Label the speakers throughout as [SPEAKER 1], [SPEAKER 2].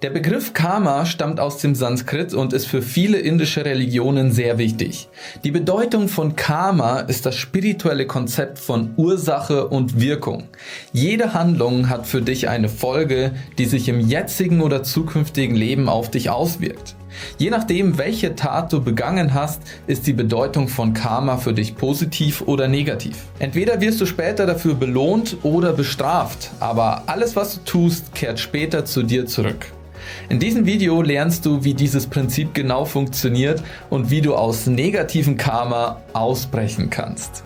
[SPEAKER 1] Der Begriff Karma stammt aus dem Sanskrit und ist für viele indische Religionen sehr wichtig. Die Bedeutung von Karma ist das spirituelle Konzept von Ursache und Wirkung. Jede Handlung hat für dich eine Folge, die sich im jetzigen oder zukünftigen Leben auf dich auswirkt. Je nachdem, welche Tat du begangen hast, ist die Bedeutung von Karma für dich positiv oder negativ. Entweder wirst du später dafür belohnt oder bestraft, aber alles, was du tust, kehrt später zu dir zurück. In diesem Video lernst du, wie dieses Prinzip genau funktioniert und wie du aus negativen Karma ausbrechen kannst.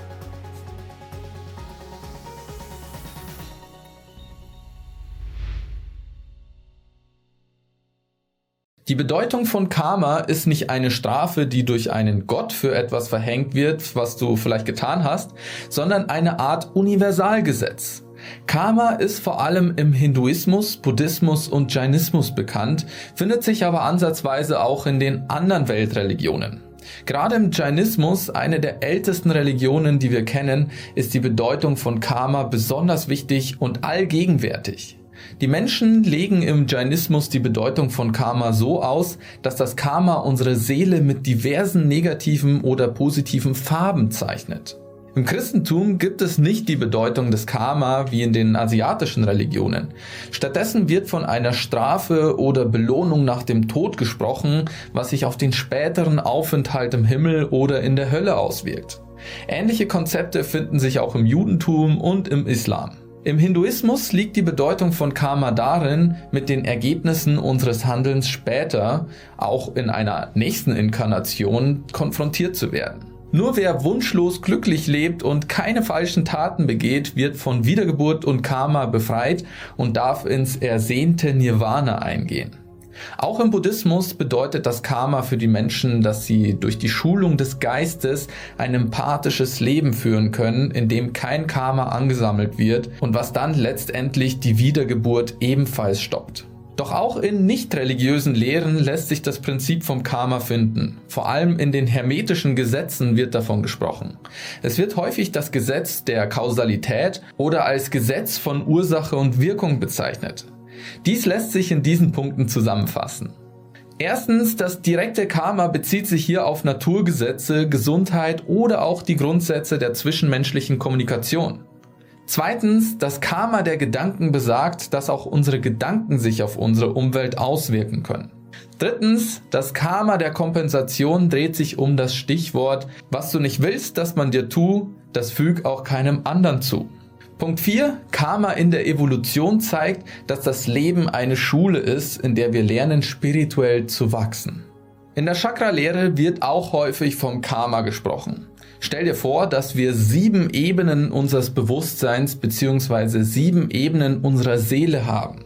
[SPEAKER 1] Die Bedeutung von Karma ist nicht eine Strafe, die durch einen Gott für etwas verhängt wird, was du vielleicht getan hast, sondern eine Art Universalgesetz. Karma ist vor allem im Hinduismus, Buddhismus und Jainismus bekannt, findet sich aber ansatzweise auch in den anderen Weltreligionen. Gerade im Jainismus, eine der ältesten Religionen, die wir kennen, ist die Bedeutung von Karma besonders wichtig und allgegenwärtig. Die Menschen legen im Jainismus die Bedeutung von Karma so aus, dass das Karma unsere Seele mit diversen negativen oder positiven Farben zeichnet. Im Christentum gibt es nicht die Bedeutung des Karma wie in den asiatischen Religionen. Stattdessen wird von einer Strafe oder Belohnung nach dem Tod gesprochen, was sich auf den späteren Aufenthalt im Himmel oder in der Hölle auswirkt. Ähnliche Konzepte finden sich auch im Judentum und im Islam. Im Hinduismus liegt die Bedeutung von Karma darin, mit den Ergebnissen unseres Handelns später, auch in einer nächsten Inkarnation, konfrontiert zu werden. Nur wer wunschlos glücklich lebt und keine falschen Taten begeht, wird von Wiedergeburt und Karma befreit und darf ins ersehnte Nirvana eingehen. Auch im Buddhismus bedeutet das Karma für die Menschen, dass sie durch die Schulung des Geistes ein empathisches Leben führen können, in dem kein Karma angesammelt wird und was dann letztendlich die Wiedergeburt ebenfalls stoppt. Doch auch in nicht religiösen Lehren lässt sich das Prinzip vom Karma finden. Vor allem in den hermetischen Gesetzen wird davon gesprochen. Es wird häufig das Gesetz der Kausalität oder als Gesetz von Ursache und Wirkung bezeichnet. Dies lässt sich in diesen Punkten zusammenfassen. Erstens, das direkte Karma bezieht sich hier auf Naturgesetze, Gesundheit oder auch die Grundsätze der zwischenmenschlichen Kommunikation. Zweitens, das Karma der Gedanken besagt, dass auch unsere Gedanken sich auf unsere Umwelt auswirken können. Drittens, das Karma der Kompensation dreht sich um das Stichwort, was du nicht willst, dass man dir tu, das füg auch keinem anderen zu. Punkt 4. Karma in der Evolution zeigt, dass das Leben eine Schule ist, in der wir lernen, spirituell zu wachsen. In der Chakra-Lehre wird auch häufig vom Karma gesprochen. Stell dir vor, dass wir sieben Ebenen unseres Bewusstseins bzw. sieben Ebenen unserer Seele haben.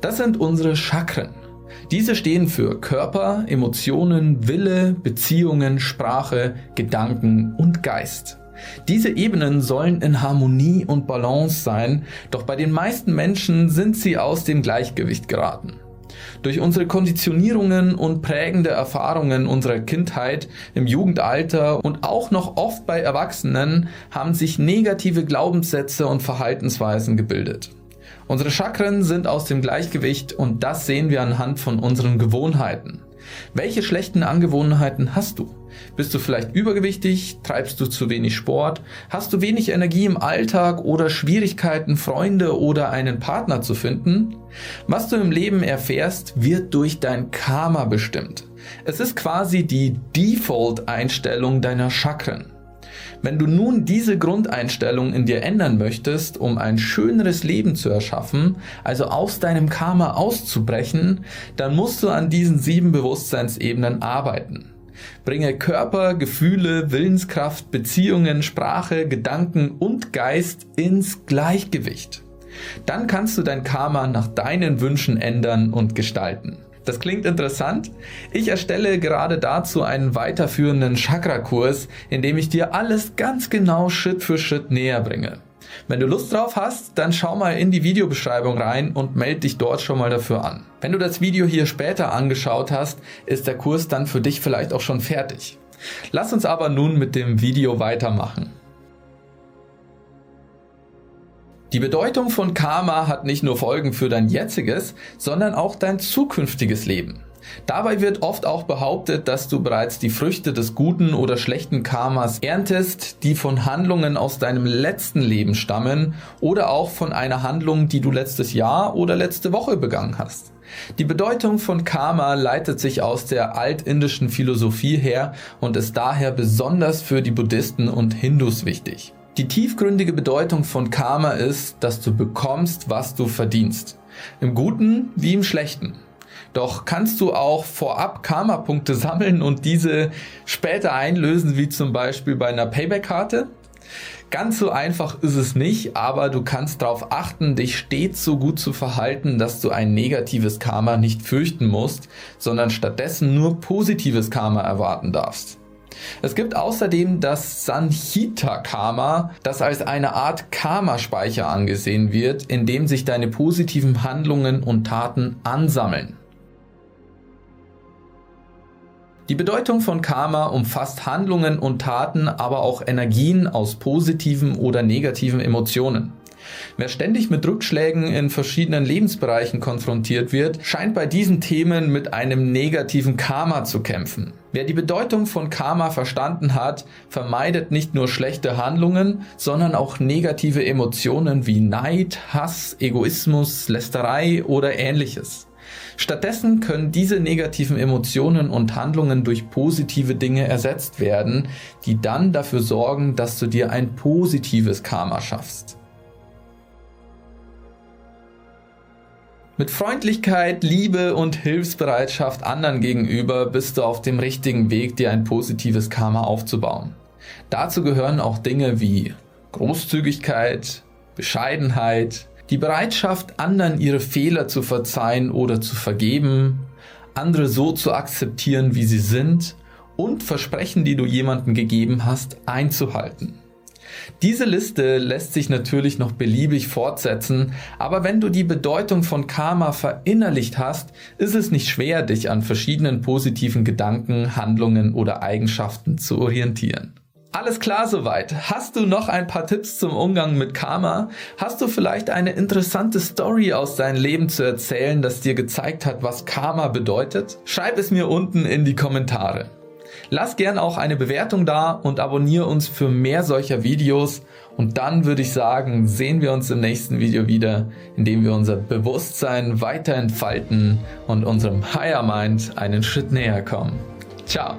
[SPEAKER 1] Das sind unsere Chakren. Diese stehen für Körper, Emotionen, Wille, Beziehungen, Sprache, Gedanken und Geist. Diese Ebenen sollen in Harmonie und Balance sein, doch bei den meisten Menschen sind sie aus dem Gleichgewicht geraten. Durch unsere Konditionierungen und prägende Erfahrungen unserer Kindheit im Jugendalter und auch noch oft bei Erwachsenen haben sich negative Glaubenssätze und Verhaltensweisen gebildet. Unsere Chakren sind aus dem Gleichgewicht und das sehen wir anhand von unseren Gewohnheiten. Welche schlechten Angewohnheiten hast du? Bist du vielleicht übergewichtig? Treibst du zu wenig Sport? Hast du wenig Energie im Alltag oder Schwierigkeiten, Freunde oder einen Partner zu finden? Was du im Leben erfährst, wird durch dein Karma bestimmt. Es ist quasi die Default-Einstellung deiner Chakren. Wenn du nun diese Grundeinstellung in dir ändern möchtest, um ein schöneres Leben zu erschaffen, also aus deinem Karma auszubrechen, dann musst du an diesen sieben Bewusstseinsebenen arbeiten. Bringe Körper, Gefühle, Willenskraft, Beziehungen, Sprache, Gedanken und Geist ins Gleichgewicht. Dann kannst du dein Karma nach deinen Wünschen ändern und gestalten. Das klingt interessant. Ich erstelle gerade dazu einen weiterführenden Chakra-Kurs, in dem ich dir alles ganz genau Schritt für Schritt näher bringe. Wenn du Lust drauf hast, dann schau mal in die Videobeschreibung rein und melde dich dort schon mal dafür an. Wenn du das Video hier später angeschaut hast, ist der Kurs dann für dich vielleicht auch schon fertig. Lass uns aber nun mit dem Video weitermachen. Die Bedeutung von Karma hat nicht nur Folgen für dein jetziges, sondern auch dein zukünftiges Leben. Dabei wird oft auch behauptet, dass du bereits die Früchte des guten oder schlechten Karmas erntest, die von Handlungen aus deinem letzten Leben stammen oder auch von einer Handlung, die du letztes Jahr oder letzte Woche begangen hast. Die Bedeutung von Karma leitet sich aus der altindischen Philosophie her und ist daher besonders für die Buddhisten und Hindus wichtig. Die tiefgründige Bedeutung von Karma ist, dass du bekommst, was du verdienst. Im Guten wie im Schlechten. Doch kannst du auch vorab Karma-Punkte sammeln und diese später einlösen, wie zum Beispiel bei einer Payback-Karte? Ganz so einfach ist es nicht, aber du kannst darauf achten, dich stets so gut zu verhalten, dass du ein negatives Karma nicht fürchten musst, sondern stattdessen nur positives Karma erwarten darfst. Es gibt außerdem das Sanhita Karma, das als eine Art Karma-Speicher angesehen wird, in dem sich deine positiven Handlungen und Taten ansammeln. Die Bedeutung von Karma umfasst Handlungen und Taten, aber auch Energien aus positiven oder negativen Emotionen. Wer ständig mit Rückschlägen in verschiedenen Lebensbereichen konfrontiert wird, scheint bei diesen Themen mit einem negativen Karma zu kämpfen. Wer die Bedeutung von Karma verstanden hat, vermeidet nicht nur schlechte Handlungen, sondern auch negative Emotionen wie Neid, Hass, Egoismus, Lästerei oder ähnliches. Stattdessen können diese negativen Emotionen und Handlungen durch positive Dinge ersetzt werden, die dann dafür sorgen, dass du dir ein positives Karma schaffst. Mit Freundlichkeit, Liebe und Hilfsbereitschaft anderen gegenüber bist du auf dem richtigen Weg, dir ein positives Karma aufzubauen. Dazu gehören auch Dinge wie Großzügigkeit, Bescheidenheit, die Bereitschaft, anderen ihre Fehler zu verzeihen oder zu vergeben, andere so zu akzeptieren, wie sie sind und Versprechen, die du jemandem gegeben hast, einzuhalten. Diese Liste lässt sich natürlich noch beliebig fortsetzen, aber wenn du die Bedeutung von Karma verinnerlicht hast, ist es nicht schwer, dich an verschiedenen positiven Gedanken, Handlungen oder Eigenschaften zu orientieren. Alles klar soweit. Hast du noch ein paar Tipps zum Umgang mit Karma? Hast du vielleicht eine interessante Story aus deinem Leben zu erzählen, das dir gezeigt hat, was Karma bedeutet? Schreib es mir unten in die Kommentare. Lass gern auch eine Bewertung da und abonniere uns für mehr solcher Videos. Und dann würde ich sagen, sehen wir uns im nächsten Video wieder, in dem wir unser Bewusstsein weiter entfalten und unserem Higher Mind einen Schritt näher kommen. Ciao!